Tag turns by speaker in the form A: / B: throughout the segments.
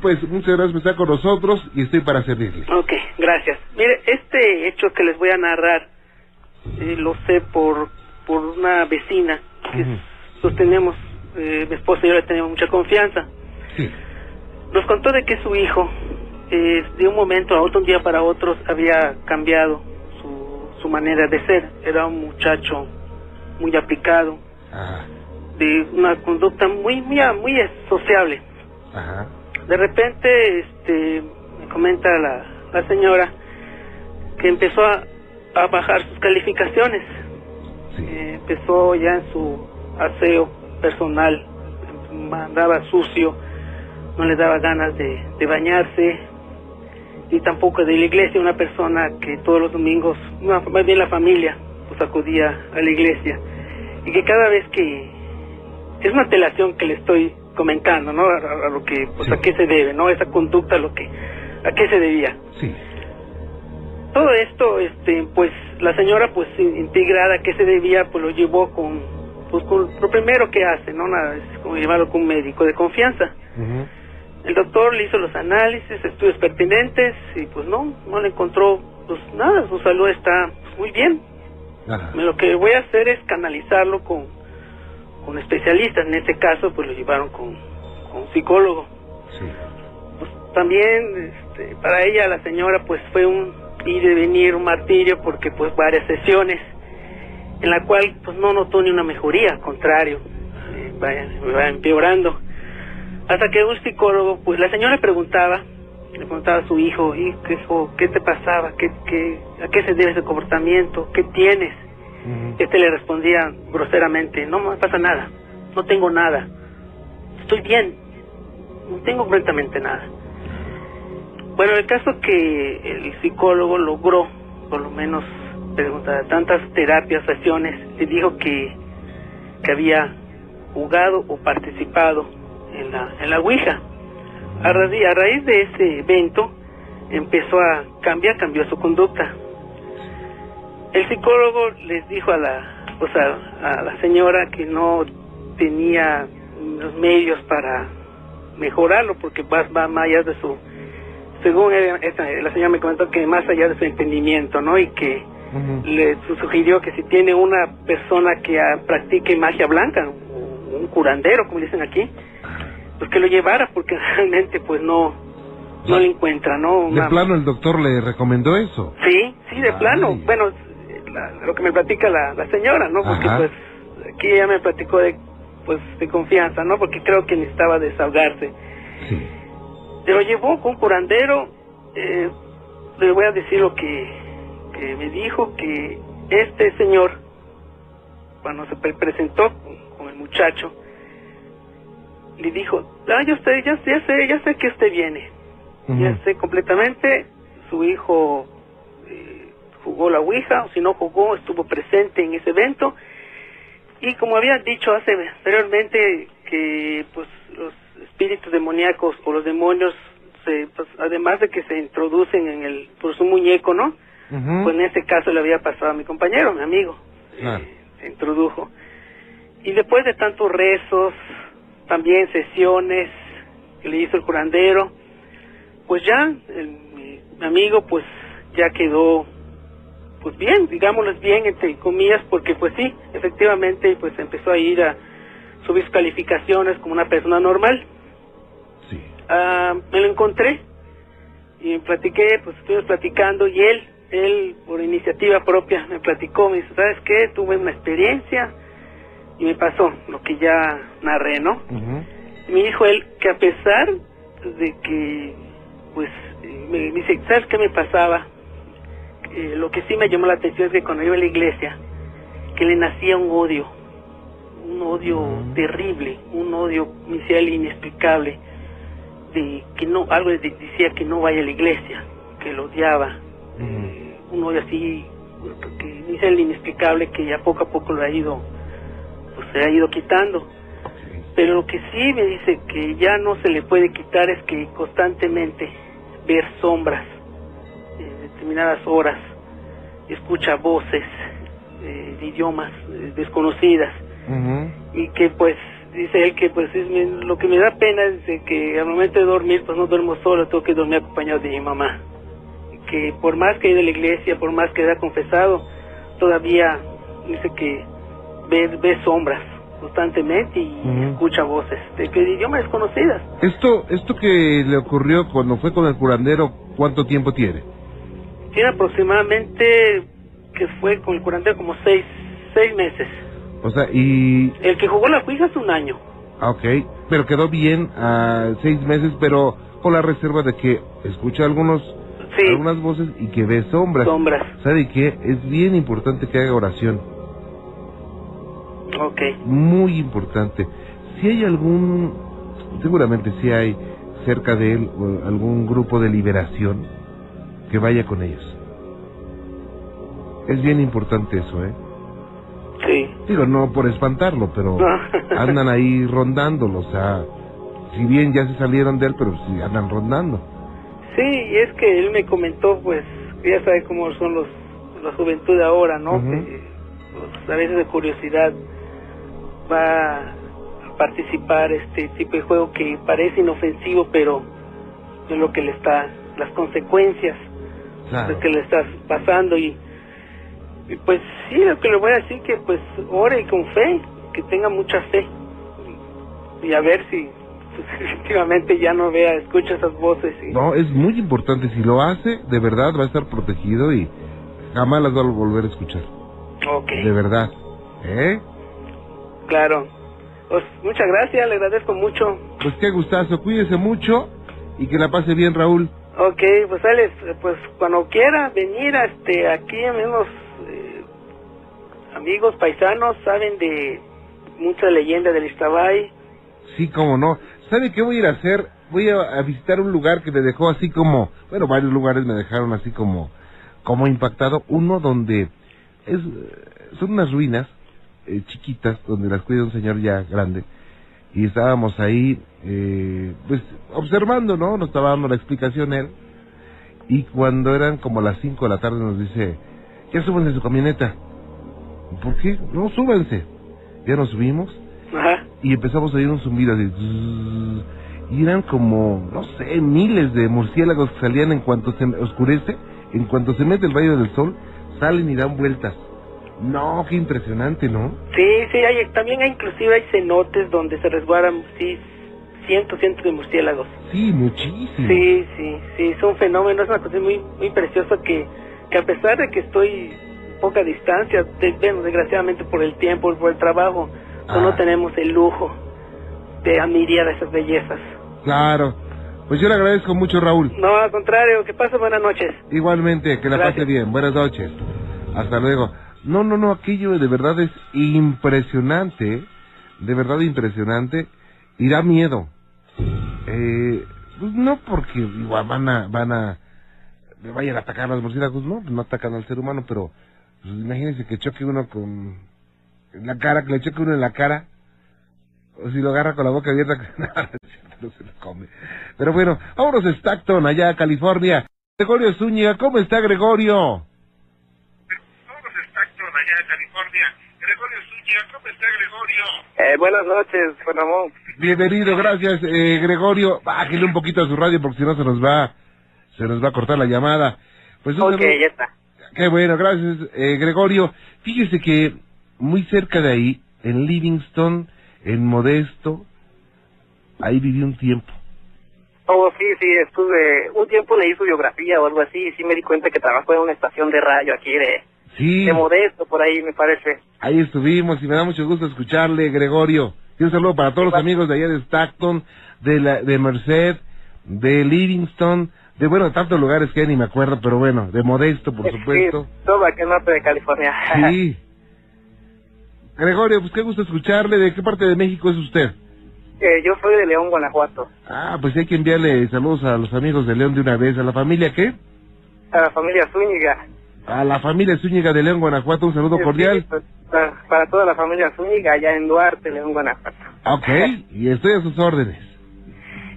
A: pues muchas gracias por estar con nosotros y estoy para servirle.
B: Ok, gracias. Mire, este hecho que les voy a narrar, eh, lo sé por, por una vecina que
A: Ujú.
B: sostenemos, eh, mi esposa y yo le tenemos mucha confianza.
A: Sí.
B: Nos contó de que su hijo, eh, de un momento a otro, un día para otro, había cambiado su, su manera de ser. Era un muchacho muy aplicado, de una conducta muy, muy, muy sociable.
A: ajá.
B: De repente, este, me comenta la, la señora que empezó a, a bajar sus calificaciones.
A: Sí.
B: Eh, empezó ya en su aseo personal, andaba sucio, no le daba ganas de, de bañarse, ni tampoco de la iglesia, una persona que todos los domingos, más bien la familia, pues acudía a la iglesia, y que cada vez que, es una telación que le estoy comentando, ¿no? A, a- a lo que, pues
A: Sí.
B: a qué se debe, ¿no? Esa conducta, lo que, a qué se debía.
A: Sí.
B: Todo esto, este, pues la señora, pues in- integrada, que se debía, pues lo llevó con, pues con lo primero que hace, ¿no? Nada, es como llevarlo con un médico de confianza.
A: Ujú.
B: El doctor le hizo los análisis, estudios pertinentes y pues no, no le encontró, pues nada, su salud está pues, muy bien.
A: Ajá.
B: Lo que voy a hacer es canalizarlo con, con especialistas, en este caso, pues lo llevaron con, con un psicólogo.
A: Sí.
B: pues también este, para ella la señora pues fue un ir y venir un martirio porque pues varias sesiones en la cual pues no notó ni una mejoría al contrario eh, vaya, va empeorando. Hasta que un psicólogo pues la señora le preguntaba le preguntaba a su hijo "¿Y qué, hijo, qué te pasaba ¿Qué, qué, a qué se debe ese comportamiento qué tienes
A: Ujú.
B: este le respondía groseramente no me pasa nada no tengo nada estoy bien no tengo completamente nada bueno, el caso que el psicólogo logró, por lo menos, preguntar tantas terapias, sesiones, le dijo que, que había jugado o participado en la, en la Ouija. A raíz de ese evento, empezó a cambiar, cambió su conducta. El psicólogo les dijo a la, pues a, a la señora que no tenía los medios para mejorarlo, porque va, va más allá de su según esta- la señora me comentó que más allá de su entendimiento, ¿no? Y que le su- sugirió que si tiene una persona que ah, practique magia blanca, un, curandero, como dicen aquí, pues que lo llevara, porque realmente pues no no le encuentra, ¿no?
A: De plano el doctor le recomendó eso.
B: Sí, sí, de
A: Ay.
B: plano. Bueno, la- lo que me platica la, la señora, ¿no? Porque
A: Ajá.
B: pues aquí ella me platicó de pues de confianza, ¿no? Porque creo que necesitaba desahogarse.
A: Sí.
B: Se lo llevó con un curandero. eh, le voy a decir lo que, que me dijo, que este señor, cuando se pre- presentó con, el muchacho, le dijo, ah, yo sé, ya, sé, ya sé, ya sé que usted viene. Ya sé completamente, su hijo jugó la Ouija, o si no jugó, estuvo presente en ese evento. Y como había dicho hace anteriormente, que pues los espíritus demoníacos o los demonios, se, pues, además de que se introducen en el, por su muñeco, ¿no? Pues en este caso le había pasado a mi compañero, mi amigo. Eh, se introdujo. Y después de tantos rezos, también sesiones que le hizo el curandero, pues ya el- mi amigo pues ya quedó pues bien, digámoslo bien entre comillas, porque pues sí, efectivamente pues empezó a ir a subir sus calificaciones como una persona normal.
A: Sí.
B: Ah, me lo encontré y platiqué, pues estuvimos platicando y él, él por iniciativa propia me platicó, me dice, ¿sabes qué? Tuve una experiencia y me pasó lo que ya narré, ¿no? Me dijo él que a pesar de que, pues, eh, me, me dice, ¿sabes qué me pasaba? Eh, lo que sí me llamó la atención es que cuando iba a la iglesia, que le nacía un odio, un odio
A: Mm.
B: terrible, un odio inicial inexplicable, de que no, algo de- decía que no vaya a la iglesia, que lo odiaba, eh, un odio así, que inicial inexplicable que ya poco a poco lo ha ido, pues se ha ido quitando. Pero lo que sí me dice que ya no se le puede quitar es que constantemente ver sombras determinadas horas, escucha voces eh, de idiomas eh, desconocidas
A: Ujú.
B: y que pues dice él que pues es lo que me da pena es que al momento de dormir pues no duermo solo, tengo que dormir acompañado de mi mamá. Que por más que he ido a la iglesia, por más que haya confesado, todavía dice que ve, ve sombras constantemente y
A: Ujú.
B: escucha voces de, de idiomas desconocidas.
A: Esto, esto que le ocurrió cuando fue con el curandero, ¿cuánto tiempo tiene?
B: Tiene aproximadamente, que fue con el curandero, como seis, seis meses.
A: O sea, y...
B: El que jugó la Ouija hace un año.
A: ah, Ok, pero quedó bien a seis meses, pero con la reserva de que escucha algunos,
B: Sí,
A: algunas voces y que ve sombras.
B: sombras.
A: ¿Sabe qué? Es bien importante que haga oración.
B: Ok.
A: Muy importante. Si hay algún, seguramente si hay cerca de él algún grupo de liberación, que vaya con ellos. Es bien importante eso, ¿eh?
B: Sí.
A: Digo, no por espantarlo, pero andan ahí rondándolo, o sea, si bien ya se salieron de él, pero sí andan rondando.
B: Sí, y es que él me comentó, pues, ya sabe cómo son los la juventud de ahora, ¿no? Que, pues, a veces de curiosidad va a participar este tipo de juego que parece inofensivo, pero es lo que le está, las consecuencias
A: Claro.
B: que le estás pasando y, y pues sí, lo que le voy a decir que pues ore con fe, que tenga mucha fe y a ver si pues, efectivamente ya no vea, escucha esas voces y
A: No, es muy importante. Si lo hace, de verdad va a estar protegido y jamás las va a volver a escuchar.
B: Ok,
A: De verdad. ¿Eh?
B: claro. Pues muchas gracias, le agradezco mucho.
A: Pues qué gustazo. Cuídese mucho y que la pase bien, Raúl.
B: Ok, pues Alex, pues cuando quiera venir a este aquí amigos eh, amigos paisanos saben de mucha leyenda del Istabay.
A: Sí, cómo no. ¿Sabe qué voy a ir a hacer? Voy a, visitar un lugar que me dejó así como, bueno, varios lugares me dejaron así como, como impactado. Uno donde es, son unas ruinas eh, chiquitas donde las cuida un señor ya grande y estábamos ahí, eh, pues observando, ¿no? Nos estaba dando la explicación él y cuando eran como las 5 de la tarde nos dice, ya súbanse su camioneta. ¿Por qué? No, súbanse. Ya nos subimos
B: Ajá.
A: y empezamos a oír un zumbido así. zzzz, y eran como, no sé, miles de murciélagos que salían en cuanto se oscurece, en cuanto se mete el rayo del sol, salen y dan vueltas. No, qué impresionante, ¿no?
B: Sí, sí, hay, también hay inclusive hay cenotes donde se resguardan sí, cientos, cientos de murciélagos.
A: Sí, muchísimo.
B: Sí, sí, sí, es un fenómeno, es una cosa muy, muy preciosa que, que a pesar de que estoy a poca distancia, de- bueno, desgraciadamente por el tiempo, por el trabajo, pues
A: Ah.
B: no tenemos el lujo de admirar esas bellezas.
A: Claro. Pues yo le agradezco mucho, Raúl.
B: No, al contrario, que pase buenas noches.
A: Igualmente, que la
B: Gracias.
A: pase bien. Buenas noches. Hasta luego. No, no, no, aquello de verdad es impresionante. De verdad impresionante. Y da miedo. Eh, pues no porque igual van a, van a, vayan a atacar a los murciélagos, no, no atacan al ser humano, pero pues, imagínense que choque uno con en la cara, que le choque uno en la cara, o si lo agarra con la boca abierta, no se lo come. Pero bueno, vámonos a Stockton, allá California. Gregorio Zúñiga, ¿cómo está Gregorio? Allá a California. Gregorio Zúñiga, ¿cómo está Gregorio?
C: Eh, buenas noches, Juan Ramón.
A: Bienvenido, gracias, eh, Gregorio. Bájele un poquito a su radio porque si no se nos va, se nos va a cortar la llamada. Pues
C: Ok,
A: saludo-
C: ya está.
A: Qué bueno, gracias, eh, Gregorio. Fíjese que muy cerca de ahí, en Livingston, en Modesto, ahí viví un tiempo.
C: Oh, sí, sí, estuve, un tiempo leí su biografía o algo así, y sí me di cuenta que trabajó en una estación de radio aquí de,
A: Sí,
C: de Modesto, por ahí me parece.
A: ahí estuvimos y me da mucho gusto escucharle, Gregorio. Y un saludo para todos los amigos de allá de Stockton, de, la, de Merced, de Livingston, de bueno, de tantos lugares que ni me acuerdo, pero bueno, de Modesto, por
C: Sí,
A: supuesto.
C: todo aquí en el norte de California.
A: Sí. Gregorio, pues qué gusto escucharle. ¿De qué parte de México es usted?
C: Eh, yo soy de León, Guanajuato.
A: Ah, pues hay que enviarle saludos a los amigos de León de una vez. ¿A la familia qué?
C: A la familia Zúñiga.
A: A la familia Zúñiga de León, Guanajuato, un saludo cordial.
C: pues, para, para toda la familia Zúñiga allá en Duarte, León, Guanajuato.
A: Ok, y estoy a sus órdenes.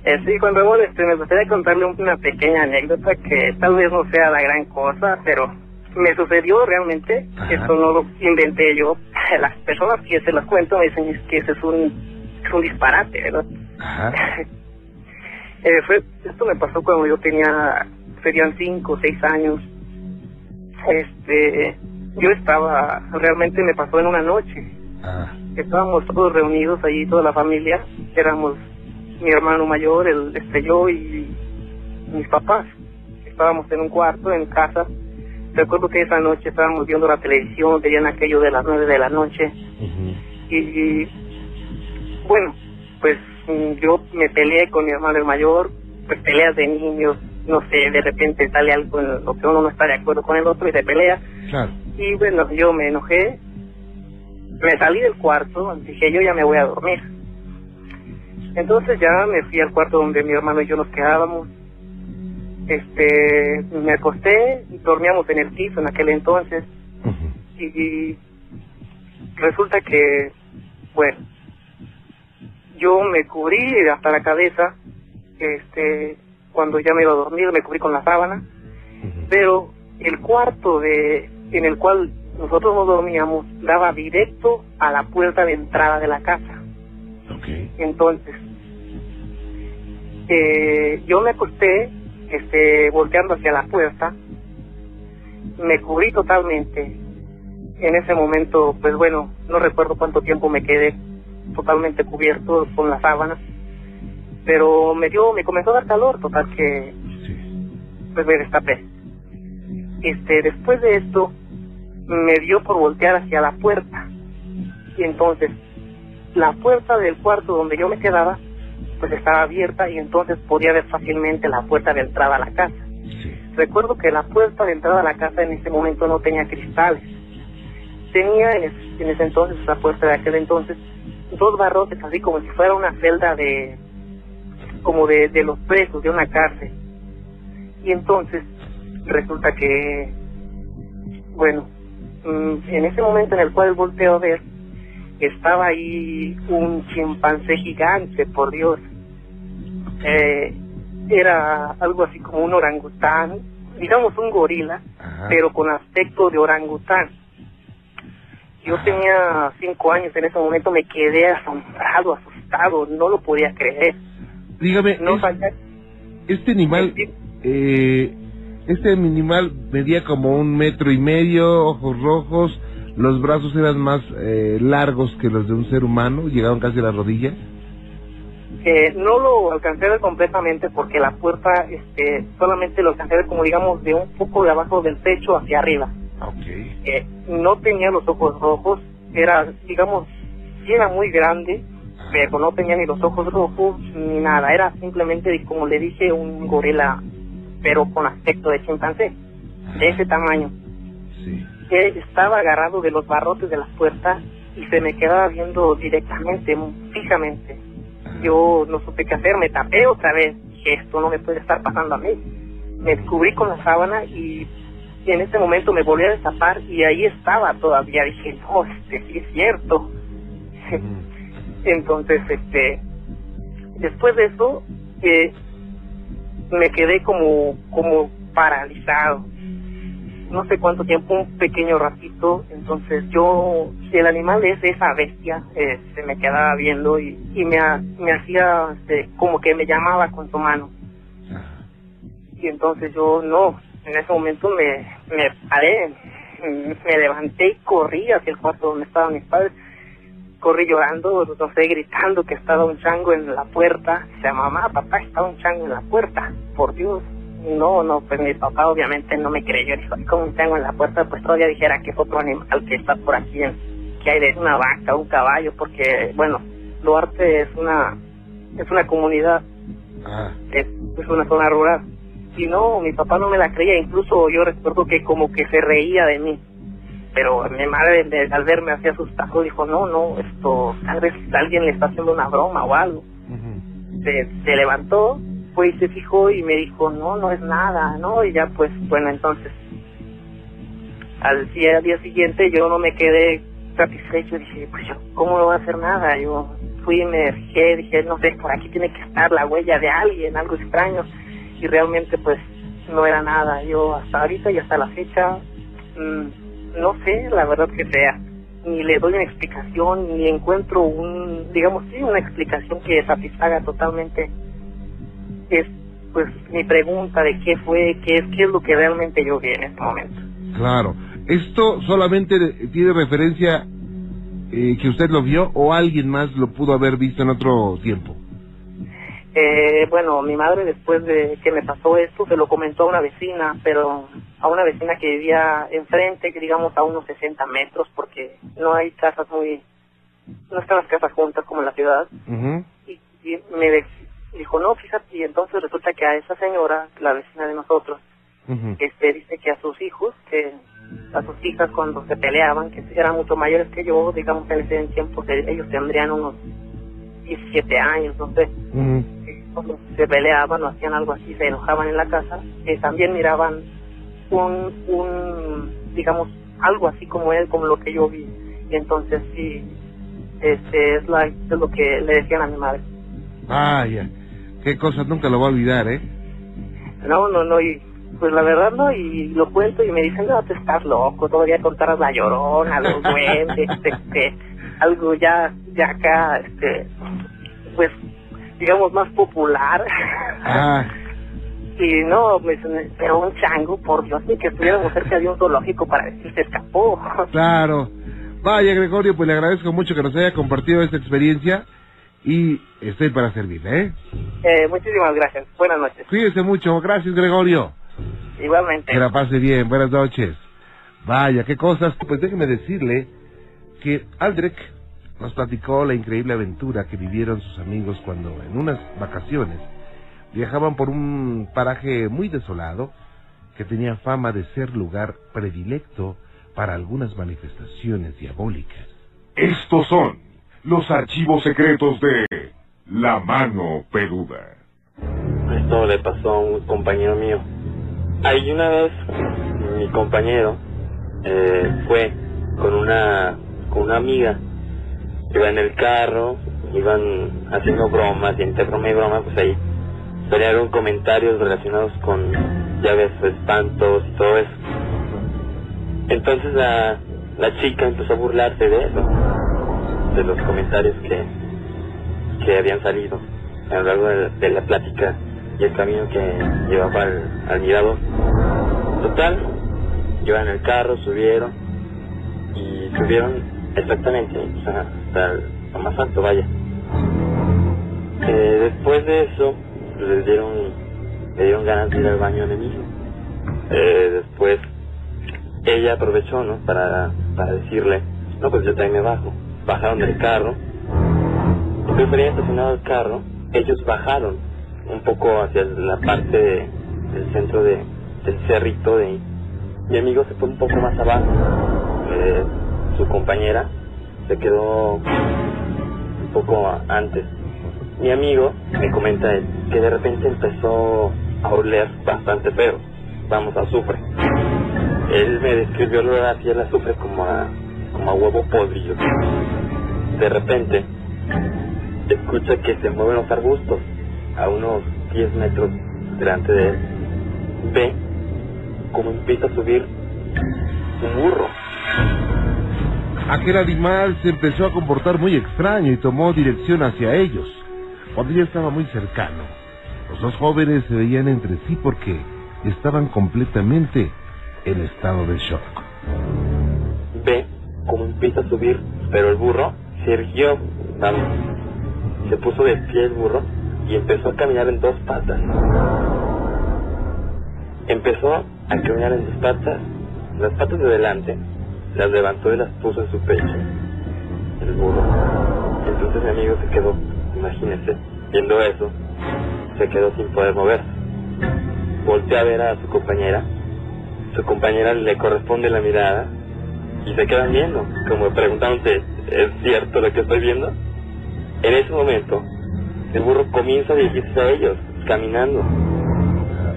C: Eh, sí, Juan Ramón, este, me gustaría contarle una pequeña anécdota que tal vez no sea la gran cosa, pero me sucedió realmente.
A: Ajá.
C: Esto no lo inventé yo. Las personas que se las cuento me dicen que ese es un un disparate, ¿verdad?
A: Ajá.
C: Eh, fue, esto me pasó cuando yo tenía, serían cinco o seis años. Este, yo estaba, realmente me pasó en una noche.
A: Ah,
C: Estábamos todos reunidos allí, toda la familia. Éramos mi hermano mayor, el, este, yo y mis papás. Estábamos en un cuarto, en casa. Recuerdo que esa noche estábamos viendo la televisión, veían aquello de las nueve de la noche. Y, y, bueno, pues mm, yo me peleé con mi hermano el mayor, pues peleas de niños, no sé, de repente sale algo en lo que uno no está de acuerdo con el otro y se pelea.
A: Claro.
C: Y bueno, yo me enojé, me salí del cuarto, dije yo ya me voy a dormir. Entonces ya me fui al cuarto donde mi hermano y yo nos quedábamos. Este, me acosté y dormíamos en el piso en aquel entonces y resulta que, bueno, yo me cubrí hasta la cabeza, este, cuando ya me iba a dormir me cubrí con la sábana, pero el cuarto de, en el cual nosotros nos dormíamos daba directo a la puerta de entrada de la casa.
A: Ok.
C: Entonces, eh, yo me acosté, este, volteando hacia la puerta, me cubrí totalmente. En ese momento, pues bueno, no recuerdo cuánto tiempo me quedé totalmente cubierto con la sábana, pero me dio, me comenzó a dar calor, total que, pues me destapé. Este, después de esto, me dio por voltear hacia la puerta. Y entonces, la puerta del cuarto donde yo me quedaba, pues estaba abierta y entonces podía ver fácilmente la puerta de entrada a la casa. Recuerdo que la puerta de entrada a la casa en ese momento no tenía cristales. Tenía en ese, en ese entonces, esa puerta de aquel entonces, dos barrotes así como si fuera una celda de, como de, de los presos de una cárcel. Y entonces resulta que, bueno, mm, en ese momento en el cual volteo a ver, estaba ahí un chimpancé gigante, por Dios. Eh, era algo así como un orangután, digamos un gorila,
A: Ajá.
C: pero con aspecto de orangután. Yo
A: Ajá.
C: tenía cinco años en ese momento, me quedé asombrado, asustado, no lo podía creer.
A: Dígame,
C: No
A: es- este animal, eh, este animal medía como un metro y medio, ojos rojos, los brazos eran más eh, largos que los de un ser humano, llegaban casi a la rodilla.
C: Eh, no lo alcancé a ver completamente porque la puerta este, solamente lo alcancé a ver como digamos de un poco de abajo del pecho hacia arriba.
A: Ok.
C: Eh, no tenía los ojos rojos, era digamos, era muy grande, pero no tenía ni los ojos rojos ni nada, era simplemente como le dije un gorila, pero con aspecto de chimpancé, de ese tamaño.
A: Sí.
C: que estaba agarrado de los barrotes de la puerta y se me quedaba viendo directamente, fijamente. Yo no supe qué hacer, me tapé otra vez. Dije, esto no me puede estar pasando a mí. Me cubrí con la sábana y en ese momento me volví a destapar y ahí estaba todavía. Dije, no, este sí es cierto. Entonces, este, después de eso, eh, me quedé como, como paralizado. No sé cuánto tiempo, un pequeño ratito. Entonces yo, el animal es esa bestia, eh, se me quedaba viendo y, me, me hacía este, como que me llamaba con su mano. Y entonces yo no, en ese momento me, me paré, me levanté y corrí hacia el cuarto donde estaban mis padres. Corrí llorando, no sé, gritando que estaba un chango en la puerta. O sea, mamá, papá, estaba un chango en la puerta. Por Dios. No, no, pues mi papá obviamente no me creyó. Dijo, como un chango en la puerta, pues todavía dijera que es otro animal que está por aquí, en- que hay de una vaca, un caballo, porque, bueno, Duarte es una, es una comunidad
A: Ah,
C: es, es una zona rural. Y no, mi papá no me la creía, incluso yo recuerdo que como que se reía de mí. Pero mi madre al verme así asustado dijo, no, no, esto, tal vez alguien le está haciendo una broma o algo. se levantó, fue y se fijó y me dijo, no, no es nada, ¿no? Y ya pues, bueno, entonces, al día, al día siguiente yo no me quedé satisfecho, dije, pues yo, ¿cómo no voy a hacer nada? Yo fui y me fijé, dije, no sé, por aquí tiene que estar la huella de alguien, algo extraño, y realmente pues no era nada, yo hasta ahorita y hasta la fecha, mm, no sé la verdad que sea, ni le doy una explicación, ni encuentro un, digamos, sí, una explicación que satisfaga totalmente es pues mi pregunta de qué fue, qué es, qué es lo que realmente yo vi en este momento.
A: Claro. ¿Esto solamente tiene referencia eh, que usted lo vio o alguien más lo pudo haber visto en otro tiempo?
C: Eh, bueno, mi madre después de que me pasó esto se lo comentó a una vecina, pero a una vecina que vivía enfrente, que digamos a unos 60 metros, porque no hay casas muy, no están las casas juntas como en la ciudad. y, me dijo, no, fíjate, y entonces resulta que a esa señora, la vecina de nosotros, este dice que a sus hijos, que a sus hijas cuando se peleaban, que eran mucho mayores que yo, digamos en ese tiempo, que ellos tendrían unos 17 años, no sé cuando se peleaban o hacían algo así, se enojaban en la casa, eh, también miraban un, un, digamos, algo así como él, como lo que yo vi. Y entonces sí, este es, la, es lo que le decían a mi madre.
A: Vaya, qué cosas nunca lo voy a olvidar, ¿eh?
C: No, no, no, y pues la verdad no, y lo cuento y me dicen, no, te estás loco, todavía contar la llorona, los duendes, este, algo ya, ya acá, este, pues digamos, más popular. Ah. Y no, pero un chango, por Dios, ni que estuviéramos cerca de un zoológico para decir se escapó.
A: Claro. Vaya, Gregorio, pues le agradezco mucho que nos haya compartido esta experiencia y estoy para servirle,
C: ¿eh? ¿eh? Muchísimas gracias. Buenas noches.
A: Cuídese mucho. Gracias, Gregorio.
C: Igualmente.
A: Que la pase bien. Buenas noches. Vaya, qué cosas. Pues déjeme decirle que Aldrich nos platicó la increíble aventura que vivieron sus amigos cuando en unas vacaciones viajaban por un paraje muy desolado que tenía fama de ser lugar predilecto para algunas manifestaciones diabólicas.
D: Estos son los archivos secretos de La Mano Peluda.
E: Esto le pasó a un compañero mío. Ahí una vez mi compañero eh, fue con una con una amiga iba en el carro, iban haciendo bromas y entre broma y broma pues ahí salieron comentarios relacionados con llaves, espantos y todo eso. Entonces la, la chica empezó a burlarse de eso, de los comentarios que, que habían salido a lo largo de, la plática y el camino que llevaba al, al mirador. Total, iban en el carro, subieron y subieron Exactamente, o sea, hasta más alto, vaya. Eh, después de eso, le dieron, le dieron ganas de ir al baño de mismo. Eh, después, ella aprovechó, ¿no? Para, para decirle, no, pues yo también me bajo. Bajaron del carro. Después de estacionado el carro, ellos bajaron un poco hacia la parte del centro de, del cerrito de mi amigo se fue un poco más abajo. Eh, su compañera se quedó un poco antes. Mi amigo me comenta que de repente empezó a oler bastante feo, vamos, azufre. Él me describió lo de el azufre como a, como a huevo podrido. De repente, escucha que se mueven los arbustos a unos 10 metros delante de él. Ve cómo empieza a subir un burro
A: Aquel animal se empezó a comportar muy extraño y tomó dirección hacia ellos. Cuando ya estaba muy cercano, los dos jóvenes se veían entre sí porque estaban completamente en estado de shock.
E: Ve cómo empieza a subir, pero el burro se erguió, se puso de pie el burro y empezó a caminar en dos patas. Empezó a caminar en dos patas, las patas de delante las levantó y las puso en su pecho, el burro. Entonces mi amigo se quedó, imagínense, viendo eso, se quedó sin poder moverse. Voltea a ver a su compañera, su compañera le corresponde la mirada y se quedan viendo, como preguntándose, ¿es cierto lo que estoy viendo? En ese momento, el burro comienza a dirigirse a ellos, caminando,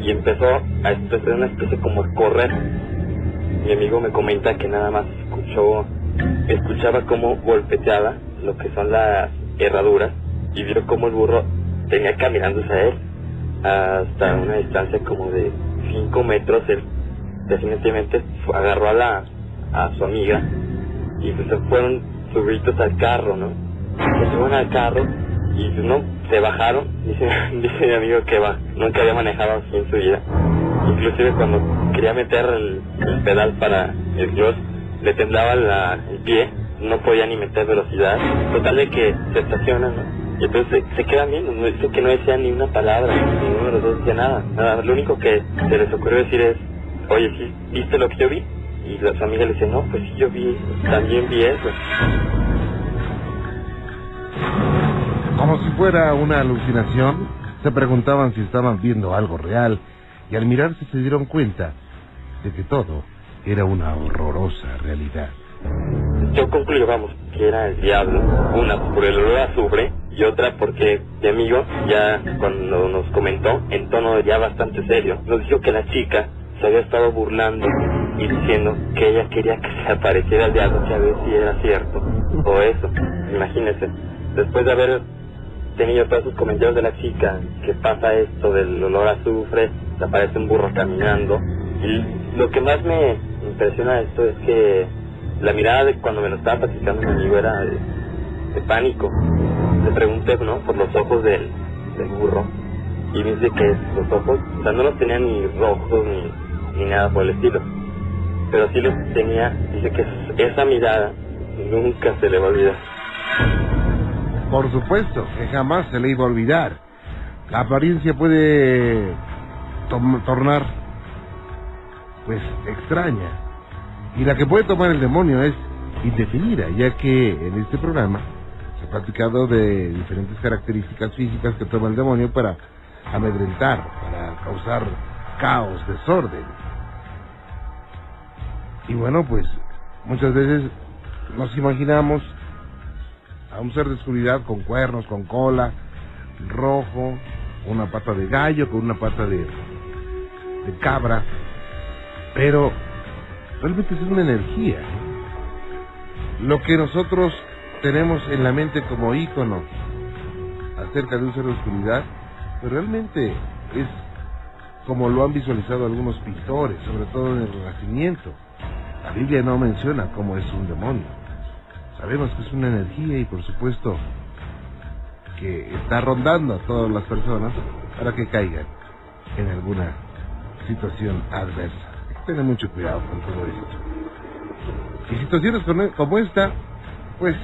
E: y empezó a hacer una especie como a correr mi amigo me comenta que nada más escuchó, escuchaba cómo golpeteaba lo que son las herraduras y vio cómo el burro tenía caminándose a él hasta una distancia como de 5 metros. Él definitivamente agarró a, la, a su amiga y pues se fueron subidos al carro, ¿no? Se fueron al carro y pues, no, se bajaron, dice, dice mi amigo que va, nunca había manejado así en su vida. Inclusive cuando quería meter el, pedal para el clutch, le temblaba la, el pie, no podía ni meter velocidad, total de que se estacionan, ¿no? Y entonces se, quedan viendo, no dice que no decía ni una palabra, ninguno de los dos decía nada, nada, lo único que se les ocurrió decir es, oye, ¿sí, ¿viste lo que yo vi? Y las amigas le dicen, no, pues sí, yo vi, también vi eso.
A: Como si fuera una alucinación, se preguntaban si estaban viendo algo real y al mirarse se dieron cuenta de que todo era una horrorosa realidad.
E: Yo concluyo, vamos, que era el diablo, una por el olor a azufre y otra porque mi amigo ya cuando nos comentó en tono ya bastante serio, nos dijo que la chica se había estado burlando y diciendo que ella quería que se apareciera el diablo, que a ver si era cierto o eso, imagínense, después de haber tenido todos esos comentarios de la chica, que pasa esto del olor a azufre, se aparece un burro caminando, lo que más me impresiona de esto es que la mirada de cuando me lo estaba platicando mi amigo era de, de pánico. Le pregunté, ¿no? Por los ojos del, del burro. Y me dice que los ojos, o sea, no los tenía ni rojos ni, ni nada por el estilo. Pero sí los tenía, dice que esa mirada nunca se le va a olvidar.
A: Por supuesto, que jamás se le iba a olvidar. La apariencia puede tornar, pues, extraña. Y la que puede tomar el demonio es indefinida, ya que en este programa se ha platicado de diferentes características físicas que toma el demonio para amedrentar, para causar caos, desorden. Y bueno, pues muchas veces nos imaginamos a un ser de oscuridad con cuernos, con cola, rojo, una pata de gallo, con una pata de, de cabra, pero realmente es una energía. ¿eh? Lo que nosotros tenemos en la mente como ícono acerca de un ser de oscuridad, pues realmente es como lo han visualizado algunos pintores, sobre todo en el Renacimiento. La Biblia no menciona cómo es un demonio. Sabemos que es una energía y por supuesto que está rondando a todas las personas para que caigan en alguna situación adversa. Tener mucho cuidado con todo esto. Y situaciones como esta, pues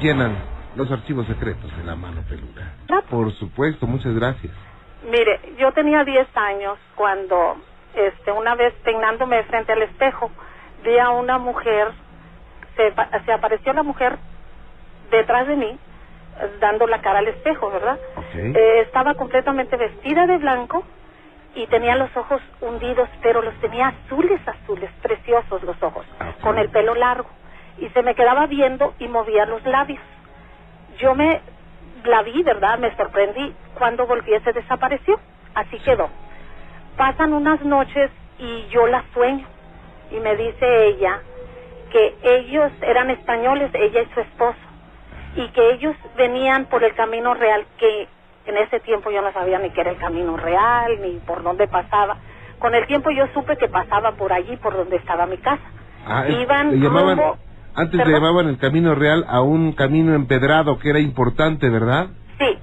A: llenan los archivos secretos de la mano peluda. Por supuesto, muchas gracias.
F: Mire, yo tenía 10 años cuando, este, una vez peinándome frente al espejo, vi a una mujer, se, se apareció la mujer detrás de mí, dando la cara al espejo, ¿verdad? Eh, estaba completamente vestida de blanco y tenía los ojos hundidos, pero los tenía azules, azules, preciosos los ojos,
A: Ok.
F: con el pelo largo. Y se me quedaba viendo y movía los labios. Yo me la vi, ¿verdad? Me sorprendí. Cuando volví se desapareció. Así quedó. Pasan unas noches y yo la sueño. Y me dice ella que ellos eran españoles, ella y su esposo. Y que ellos venían por el camino real, que en ese tiempo yo no sabía ni qué era el camino real, ni por dónde pasaba. Con el tiempo yo supe que pasaba por allí, por donde estaba mi casa.
A: Ah,
F: Iban
A: le llamaban,
F: rumbo-
A: antes le llamaban el camino real a un camino empedrado que era importante, ¿verdad?
F: Sí.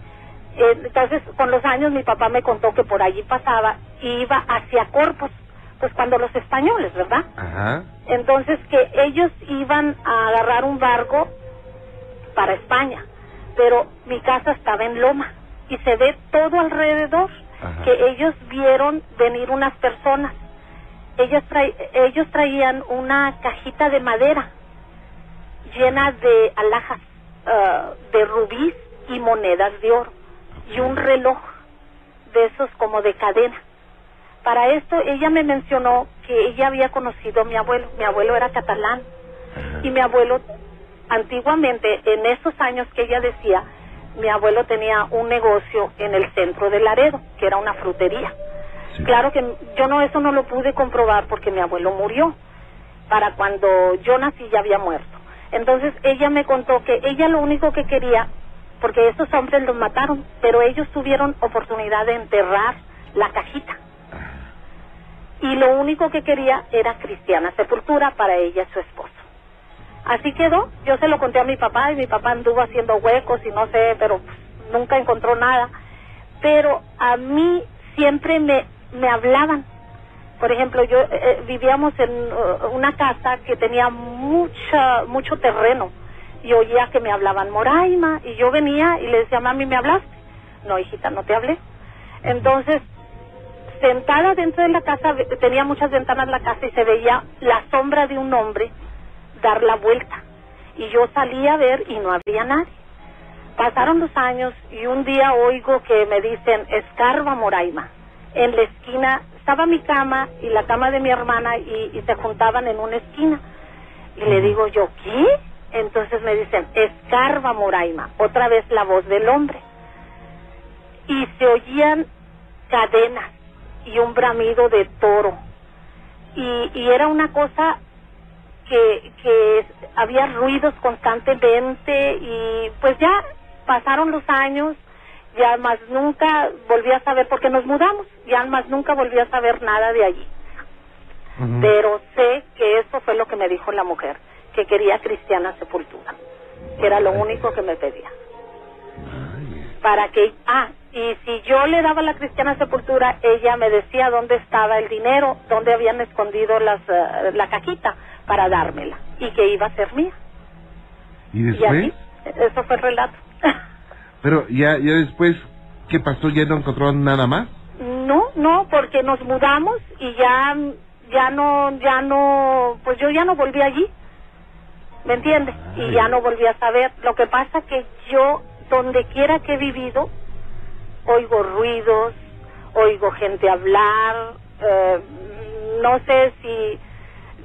F: Eh, entonces, con los años mi papá me contó que por allí pasaba y iba hacia Corpus, pues cuando los españoles, ¿verdad?
A: Ajá.
F: Entonces que ellos iban a agarrar un barco para España, pero mi casa estaba en Loma y se ve todo alrededor
A: Ajá.
F: que ellos vieron venir unas personas. Ellos, trai- ellos traían una cajita de madera llena de alhajas ah, de rubíes y monedas de oro y un reloj de esos como de cadena. Para esto ella me mencionó que ella había conocido a mi abuelo. Mi abuelo era catalán y mi abuelo antiguamente, en esos años que ella decía, mi abuelo tenía un negocio en el centro de Laredo, que era una frutería.
A: Sí.
F: Claro que yo no eso no lo pude comprobar porque mi abuelo murió. Para cuando yo nací ya había muerto. Entonces ella me contó que ella lo único que quería, porque esos hombres los mataron, pero ellos tuvieron oportunidad de enterrar la cajita. Y lo único que quería era cristiana sepultura para ella y su esposo. Así quedó. Yo se lo conté a mi papá y mi papá anduvo haciendo huecos y no sé, pero nunca encontró nada. Pero a mí siempre me, me hablaban. Por ejemplo, yo eh, eh, vivíamos en uh, una casa que tenía mucha, mucho terreno y oía que me hablaban Moraima y yo venía y le decía, mami, ¿me hablaste? No, hijita, no te hablé. Entonces, sentada dentro de la casa, tenía muchas ventanas la casa y se veía la sombra de un hombre dar la vuelta. Y yo salí a ver y no había nadie. Pasaron los años y un día oigo que me dicen, escarba Moraima. En la esquina estaba mi cama y la cama de mi hermana y, y se juntaban en una esquina. Y le digo yo, ¿qué? Entonces me dicen, escarba Moraima. Otra vez la voz del hombre. Y se oían cadenas y un bramido de toro. Y, y era una cosa que, que había ruidos constantemente y pues ya pasaron los años, ya más nunca volví a saber, porque nos mudamos, ya más nunca volví a saber nada de allí. Pero sé que eso fue lo que me dijo la mujer, que quería cristiana sepultura, que era lo único que me pedía.
A: Ay,
F: Para que, ah, y si yo le daba la cristiana sepultura, ella me decía dónde estaba el dinero, dónde habían escondido las, eh, la cajita para dármela y que iba a ser mía.
A: ¿Y
F: Y
A: después?
F: así, eso fue el relato.
A: Pero ya, ya después, ¿qué pasó? ¿Ya no encontraron nada más?
F: No, no, porque nos mudamos y ya, ya no, ya no, pues yo ya no volví allí, ¿me entiendes? Y ya no volví a saber. Lo que pasa que yo, donde quiera que he vivido, oigo ruidos, oigo gente hablar, eh, no sé si,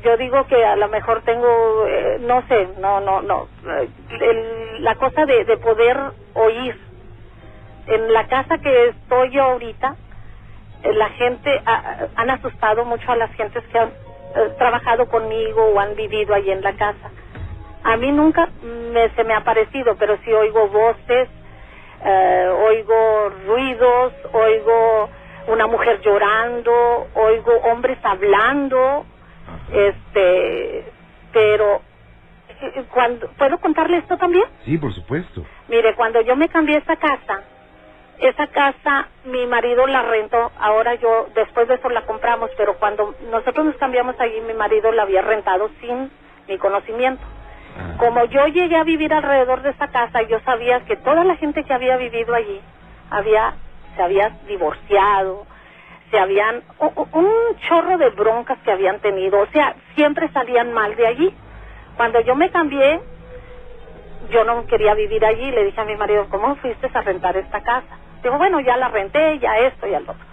F: yo digo que a lo mejor tengo, eh, no sé, no, no, no, eh, el- la cosa de, de poder oír. En la casa que estoy yo ahorita, eh, la gente ha- han asustado mucho a las gentes que han eh, trabajado conmigo o han vivido allí en la casa. A mí nunca me, se me ha parecido, pero sí oigo voces, eh, oigo ruidos, oigo una mujer llorando, oigo hombres hablando, este, pero eh, cuando puedo contarle esto también.
A: Sí, por supuesto.
F: Mire, cuando yo me cambié esa casa, esa casa mi marido la rentó, ahora yo después de eso la compramos, pero cuando nosotros nos cambiamos allí mi marido la había rentado sin mi conocimiento.
A: Ah.
F: Como yo llegué a vivir alrededor de esa casa, yo sabía que toda la gente que había vivido allí había se había divorciado, se habían un chorro de broncas que habían tenido, o sea, siempre salían mal de allí. Cuando yo me cambié, yo no quería vivir allí, le dije a mi marido, ¿cómo fuiste a rentar esta casa? Digo, bueno, ya la renté, ya esto, ya lo otro.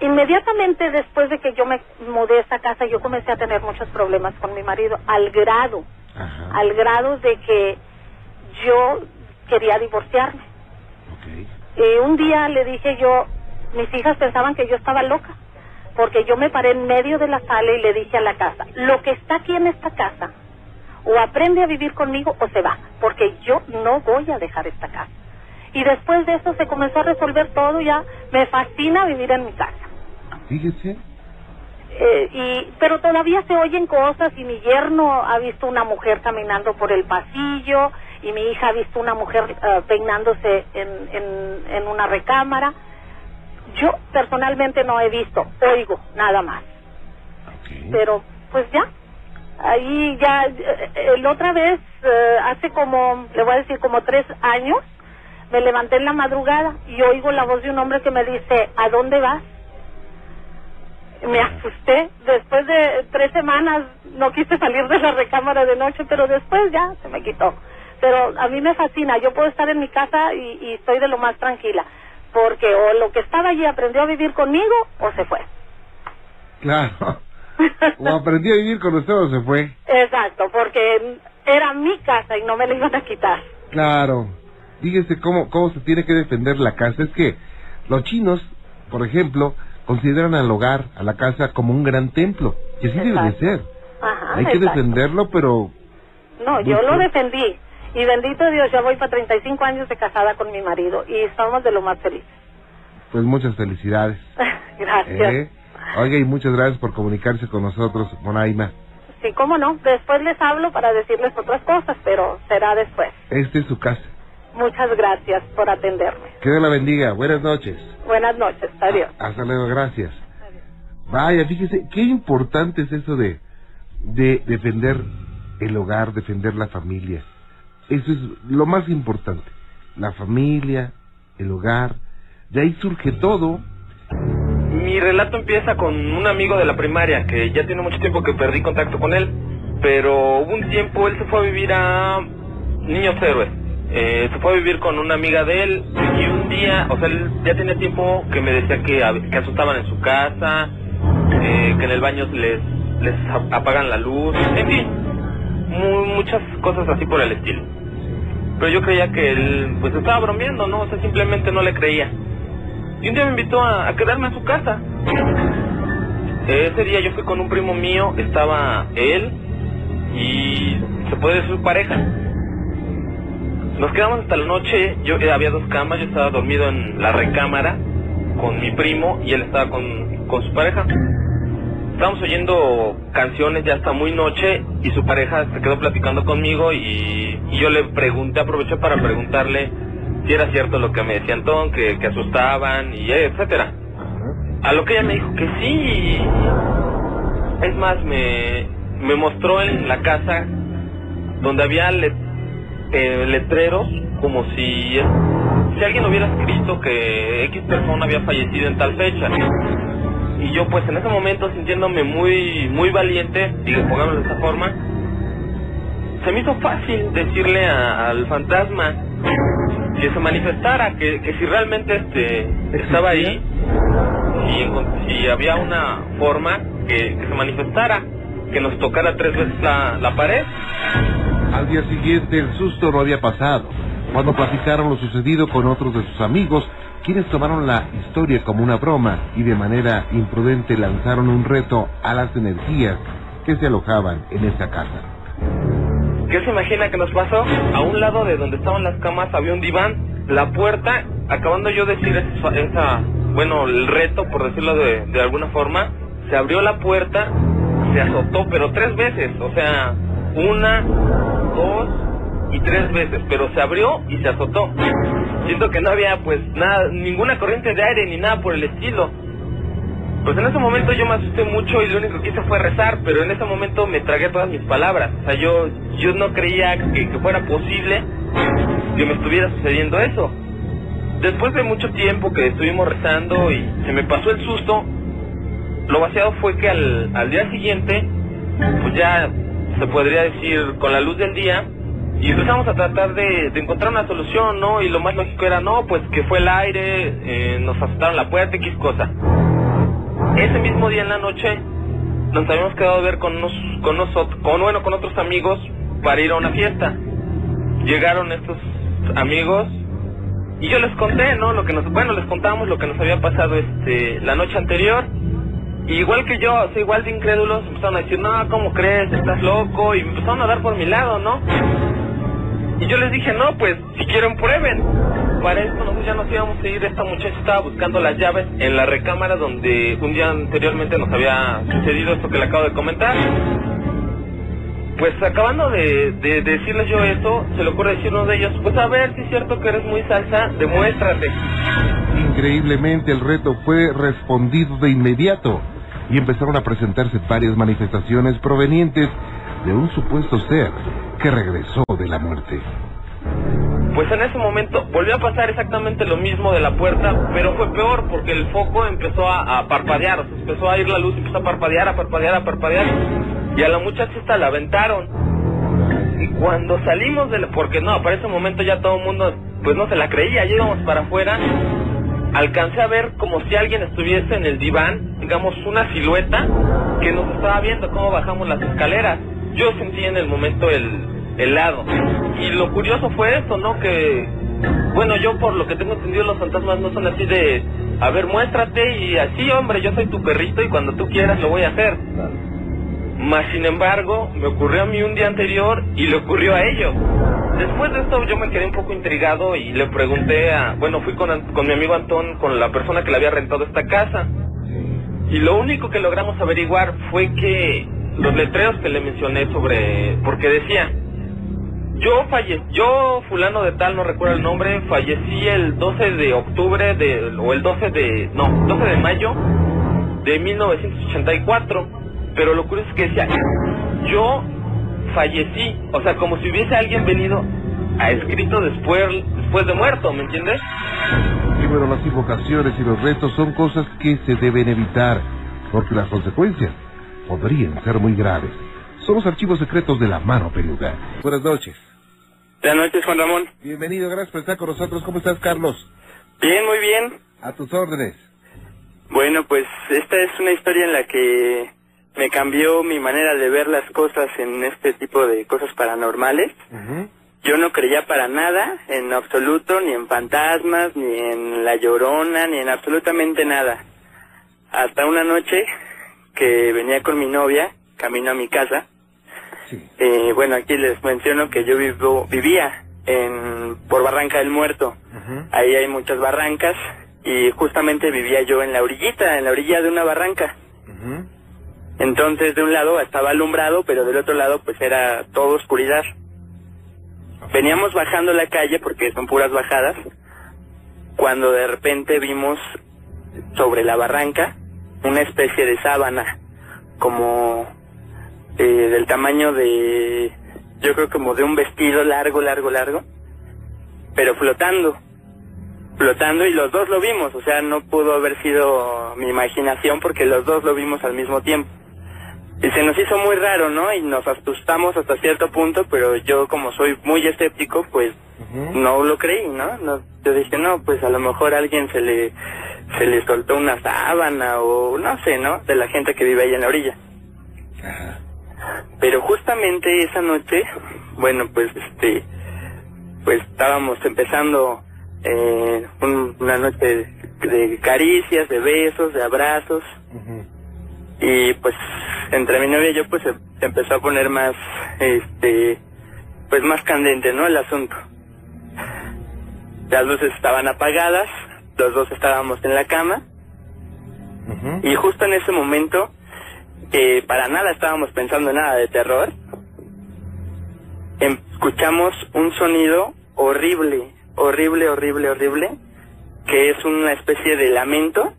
F: Inmediatamente después de que yo me mudé a esta casa, yo comencé a tener muchos problemas con mi marido, al grado,
A: Ajá.
F: al grado de que yo quería divorciarme. Y un día le dije yo, mis hijas pensaban que yo estaba loca, porque yo me paré en medio de la sala y le dije a la casa, lo que está aquí en esta casa, o aprende a vivir conmigo o se va, porque yo no voy a dejar esta casa. Y después de eso se comenzó a resolver todo, ya me fascina vivir en mi casa.
A: Fíjese.
F: Eh, y pero todavía se oyen cosas y mi yerno ha visto una mujer caminando por el pasillo y mi hija ha visto una mujer eh, peinándose en, en, en una recámara. Yo personalmente no he visto, oigo nada más. Pero pues ya, ahí ya, eh, la otra vez, eh, hace como, le voy a decir, como tres años, me levanté en la madrugada y oigo la voz de un hombre que me dice, ¿a dónde vas? Me asusté. Después de tres semanas no quise salir de la recámara de noche, pero después ya se me quitó. Pero a mí me fascina. Yo puedo estar en mi casa y, y estoy de lo más tranquila. Porque o lo que estaba allí aprendió a vivir conmigo o se fue.
A: Claro. O aprendí a vivir con usted o se fue.
F: Exacto, porque era mi casa y no me la iban a quitar.
A: Claro. Fíjese cómo, cómo se tiene que defender la casa. Es que los chinos, por ejemplo, consideran al hogar, a la casa, como un gran templo. Y así debe de
F: Exacto.
A: ser.
F: Ajá,
A: Hay que
F: exacto.
A: defenderlo, pero
F: No, yo lo defendí. Y bendito Dios, ya voy para 35 años de casada con mi marido y somos de lo más felices.
A: pues muchas felicidades.
F: Gracias.
A: ¿eh? Oiga, y muchas gracias por comunicarse con nosotros, Monaima.
F: sí, cómo no. Después les hablo para decirles otras cosas, pero será después.
A: Esta es su casa.
F: Muchas gracias por atenderme.
A: Que Dios la bendiga. Buenas noches.
F: Buenas noches, adiós.
A: Hasta luego, gracias. Vaya, fíjese, qué importante es eso de, de defender el hogar, defender la familia. Eso es lo más importante. La familia, el hogar. De ahí surge todo.
G: Mi relato empieza con un amigo de la primaria que ya tiene mucho tiempo que perdí contacto con él, pero hubo un tiempo él se fue a vivir a Niños Héroes. Eh, se fue a vivir con una amiga de él y un día, o sea, él ya tenía tiempo que me decía que, que asustaban en su casa, eh, que en el baño les, les apagan la luz, en fin, mu- muchas cosas así por el estilo. Pero yo creía que él pues estaba bromeando, ¿no? O sea, simplemente no le creía. Y un día me invitó a, a quedarme en su casa. Ese día yo fui con un primo mío, estaba él y se puede decir su pareja. Nos quedamos hasta la noche, yo eh, había dos camas, yo estaba dormido en la recámara con mi primo y él estaba con, con su pareja. Estábamos oyendo canciones ya hasta muy noche y su pareja se quedó platicando conmigo y, y yo le pregunté, aproveché para preguntarle si era cierto lo que me decía Antón, que, que asustaban y etcétera. A lo que ella me dijo que sí. Es más, me, me mostró en la casa donde había le- eh, letreros como si, si alguien hubiera escrito que X persona había fallecido en tal fecha. Y yo pues en ese momento sintiéndome muy muy valiente, digo, pongámoslo de esa forma, se me hizo fácil decirle a- al fantasma que se manifestara, que, que si realmente este estaba ahí, si, si había una forma que, que se manifestara, que nos tocara tres veces la, la pared.
A: Al día siguiente el susto no había pasado. Cuando platicaron lo sucedido con otros de sus amigos, quienes tomaron la historia como una broma y de manera imprudente lanzaron un reto a las energías que se alojaban en esa casa.
G: ¿Qué se imagina que nos pasó? A un lado de donde estaban las camas había un diván, la puerta, acabando yo de decir esa, esa- bueno, el reto, por decirlo de, de alguna forma, se abrió la puerta, se azotó, pero tres veces, o sea, una, dos y tres veces, pero se abrió y se azotó. Siento que no había pues nada, ninguna corriente de aire ni nada por el estilo. Pues en ese momento yo me asusté mucho y lo único que hice fue rezar, pero en ese momento me tragué todas mis palabras. O sea, yo, yo no creía que, que fuera posible que me estuviera sucediendo eso. Después de mucho tiempo que estuvimos rezando y se me pasó el susto, lo vaciado fue que al, al día siguiente, pues ya se podría decir con la luz del día, y empezamos a tratar de, encontrar una solución, ¿no? Y lo más lógico era, no, pues que fue el aire, eh, nos asustaron la puerta, X cosa. Ese mismo día en la noche nos habíamos quedado a ver con unos, con nosotros, con bueno, con otros amigos para ir a una fiesta. Llegaron estos amigos y yo les conté, ¿no? Lo que nos, bueno, les contábamos lo que nos había pasado este la noche anterior. Y igual que yo, o sea, igual de incrédulos, empezaron a decir, no, ¿cómo crees? Estás loco. Y me empezaron a dar por mi lado, ¿no? Y yo les dije, no, pues, si quieren prueben. Para esto nosotros ya nos íbamos a ir, esta muchacha estaba buscando las llaves en la recámara donde un día anteriormente nos había sucedido esto que le acabo de comentar. Pues acabando de, de decirles yo esto, se le ocurre decir uno de ellos, pues a ver si es cierto que eres muy salsa, demuéstrate.
A: Increíblemente el reto fue respondido de inmediato y empezaron a presentarse varias manifestaciones provenientes de un supuesto ser que regresó de la muerte.
G: Pues en ese momento volvió a pasar exactamente lo mismo de la puerta, pero fue peor porque el foco empezó a, parpadear, o sea, empezó a ir la luz, empezó a parpadear, a parpadear, a parpadear, y a la muchacha la aventaron. Y cuando salimos de la, porque no, para ese momento ya todo el mundo, pues no se la creía, ya íbamos para afuera, alcancé a ver como si alguien estuviese en el diván, digamos una silueta, que nos estaba viendo cómo bajamos las escaleras. Yo sentí en el momento el, helado. Y lo curioso fue eso, ¿no? Que, bueno, yo por lo que tengo entendido, los fantasmas no son así de, a ver, muéstrate y así, hombre, yo soy tu perrito y cuando tú quieras lo voy a hacer. Más sin embargo, me ocurrió a mí un día anterior y le ocurrió a ellos. Después de esto yo me quedé un poco intrigado y le pregunté a, bueno, fui con, con mi amigo Antón, con la persona que le había rentado esta casa. Y lo único que logramos averiguar fue que los letreros que le mencioné sobre, porque decía, yo falle, yo fulano de tal, no recuerdo el nombre, fallecí el 12 de octubre de, o el 12 de, no, 12 de mayo de 1984, pero lo curioso es que decía, yo fallecí, o sea, como si hubiese alguien venido a escrito después, después de muerto, ¿me entiendes?
A: Y bueno, las invocaciones y los retos son cosas que se deben evitar, porque las consecuencias podrían ser muy graves. Son los archivos secretos de la mano peluda. Buenas noches.
H: Buenas noches, Juan Ramón.
A: Bienvenido, gracias por estar con nosotros. ¿Cómo estás, Carlos?
H: Bien, muy bien.
A: A tus órdenes.
H: Bueno, pues esta es una historia en la que me cambió mi manera de ver las cosas en este tipo de cosas paranormales. Yo no creía para nada, en absoluto, ni en fantasmas, ni en la llorona, ni en absolutamente nada. Hasta una noche que venía con mi novia, camino a mi casa. Eh, bueno, aquí les menciono que yo vivo, vivía en por Barranca del Muerto. Ahí hay muchas barrancas y justamente vivía yo en la orillita, en la orilla de una barranca. Entonces de un lado estaba alumbrado, pero del otro lado pues era todo oscuridad. Veníamos bajando la calle porque son puras bajadas, cuando de repente vimos sobre la barranca una especie de sábana, como eh, del tamaño de, yo creo como de un vestido largo, largo, largo, pero flotando, flotando y los dos lo vimos, o sea, no pudo haber sido mi imaginación porque los dos lo vimos al mismo tiempo. Y se nos hizo muy raro, ¿no? Y nos asustamos hasta cierto punto, pero yo como soy muy escéptico, pues no lo creí, ¿no? ¿no? Yo dije, no, pues a lo mejor a alguien se le, se le soltó una sábana o no sé, ¿no? De la gente que vive ahí en la orilla. Pero justamente esa noche, bueno, pues este, pues estábamos empezando eh, un- una noche de, de caricias, de besos, de abrazos. Y pues entre mi novia y yo pues se, se empezó a poner más, este, pues más candente, ¿no? El asunto. Las luces estaban apagadas, los dos estábamos en la cama. Y justo en ese momento, que para nada estábamos pensando en nada de terror, escuchamos un sonido horrible, horrible, horrible, horrible, que es una especie de lamento,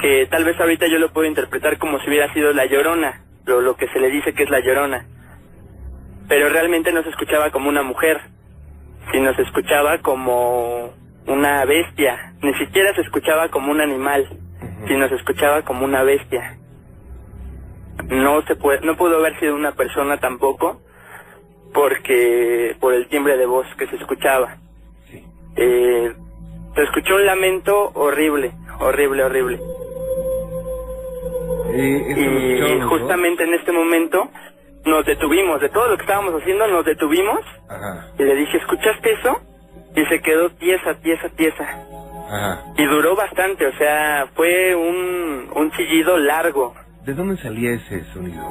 H: que tal vez ahorita yo lo puedo interpretar como si hubiera sido la llorona, lo, lo que se le dice que es la llorona. Pero realmente no se escuchaba como una mujer, sino se escuchaba como una bestia, ni siquiera se escuchaba como un animal, sino se escuchaba como una bestia. No se puede, no pudo haber sido una persona tampoco, porque por el timbre de voz que se escuchaba. Eh, se escuchó un lamento horrible, horrible, horrible. Y justamente en este momento nos detuvimos, de todo lo que estábamos haciendo nos detuvimos
A: Ajá,
H: y le dije, ¿escuchaste eso? Y se quedó tiesa, tiesa.
A: ajá.
H: Y duró bastante, o sea, fue un, un chillido largo
A: ¿De dónde salía ese sonido?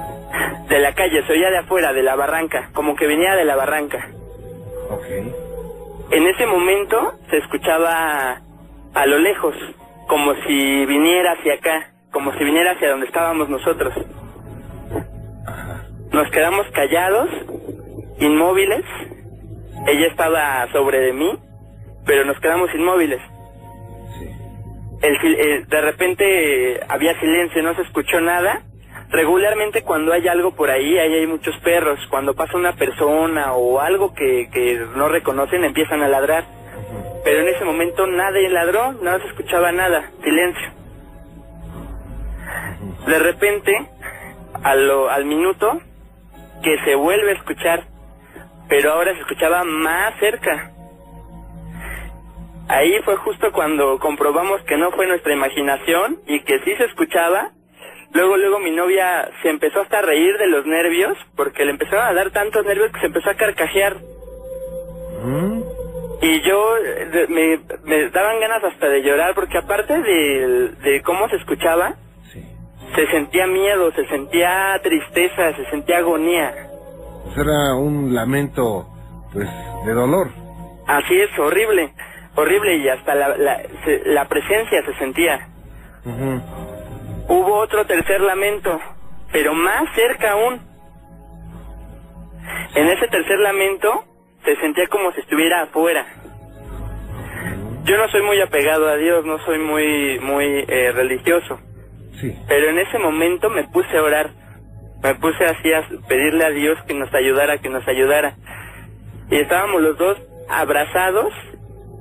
H: de la calle, se oía de afuera, de la barranca, como que venía de la barranca.
A: Ok.
H: En ese momento se escuchaba a lo lejos, como si viniera hacia acá, como si viniera hacia donde estábamos nosotros. Nos quedamos callados, inmóviles. Ella estaba sobre de mí, pero nos quedamos inmóviles. El eh, de repente había silencio, no se escuchó nada. Regularmente cuando hay algo por ahí, ahí hay muchos perros. Cuando pasa una persona o algo que, que no reconocen, empiezan a ladrar. Pero en ese momento nadie ladró, no se escuchaba nada, silencio. De repente, a lo- al minuto, que se vuelve a escuchar, pero ahora se escuchaba más cerca. Ahí fue justo cuando comprobamos que no fue nuestra imaginación y que sí se escuchaba. Luego, luego mi novia se empezó hasta a reír de los nervios porque le empezaron a dar tantos nervios que se empezó a carcajear. Y yo me, me daban ganas hasta de llorar porque aparte de, de cómo se escuchaba, se sentía miedo, se sentía tristeza, se sentía agonía.
A: Pues era un lamento, pues, de dolor.
H: Así es, horrible, horrible y hasta la, la, se- la presencia se sentía. Hubo otro tercer lamento pero más cerca aún. En ese tercer lamento se sentía como si estuviera afuera. Yo no soy muy apegado a Dios, no soy muy muy eh, religioso,
A: Sí.
H: pero en ese momento me puse a orar, me puse así a pedirle a Dios que nos ayudara, que nos ayudara. Y estábamos los dos abrazados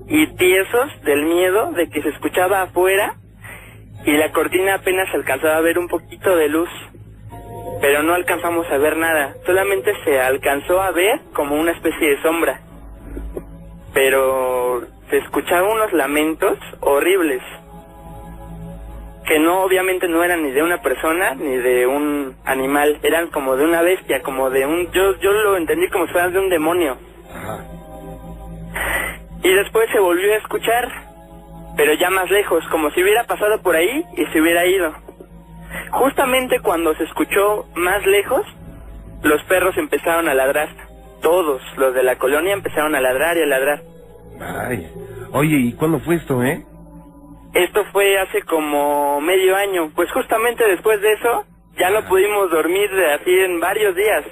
H: y tiesos del miedo de que se escuchaba afuera y la cortina apenas alcanzaba a ver un poquito de luz, pero no alcanzamos a ver nada, solamente se alcanzó a ver como una especie de sombra, pero se escuchaban unos lamentos horribles, que no obviamente no eran ni de una persona ni de un animal, eran como de una bestia, como de un, yo, yo lo entendí como si fueran de un demonio. Y después se volvió a escuchar, pero ya más lejos, como si hubiera pasado por ahí y se hubiera ido. Justamente cuando se escuchó más lejos, los perros empezaron a ladrar. Todos los de la colonia empezaron a ladrar y a ladrar.
A: Ay. Oye, ¿y cuándo fue esto, eh?
H: Esto fue hace como medio año. Pues justamente después de eso, ya no pudimos dormir de así en varios días.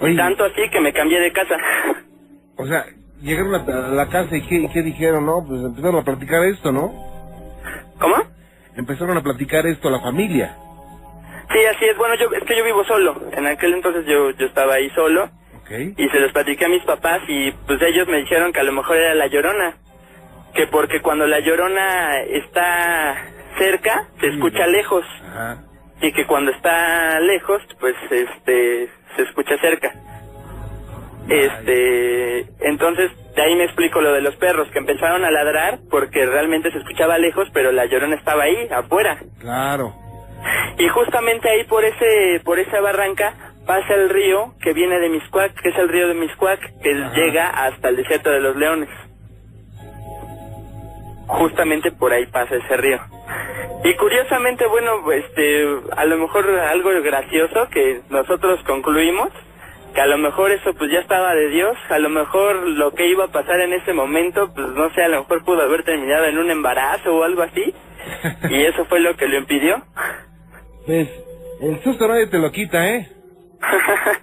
A: Oye.
H: Tanto así que me cambié de casa.
A: O sea, llegaron a la casa y ¿qué, dijeron, no? Pues empezaron a platicar esto, ¿no?
H: ¿Cómo?
A: Empezaron a platicar esto la familia.
H: Sí, así es. Bueno, yo, es que yo vivo solo. En aquel entonces yo, yo estaba ahí solo.
A: ¿Ok?
H: y se los platiqué a mis papás y pues ellos me dijeron que a lo mejor era la llorona que porque cuando la llorona está cerca se escucha lejos
A: Ajá.
H: y que cuando está lejos pues este se escucha cerca este entonces de ahí me explico lo de los perros que empezaron a ladrar porque realmente se escuchaba lejos pero la llorona estaba ahí afuera
A: Claro.
H: y justamente ahí por ese por esa barranca pasa el río que viene de Miscuac, que es el río de Miscuac, que
A: Ajá.
H: llega hasta el desierto de los leones. Justamente por ahí pasa ese río. Y curiosamente, bueno, este, a lo mejor algo gracioso que nosotros concluimos, que a lo mejor eso pues ya estaba de Dios, a lo mejor lo que iba a pasar en ese momento, pues no sé, a lo mejor pudo haber terminado en un embarazo o algo así, y eso fue lo que lo impidió.
A: Pues, el susto nadie te lo quita, ¿eh?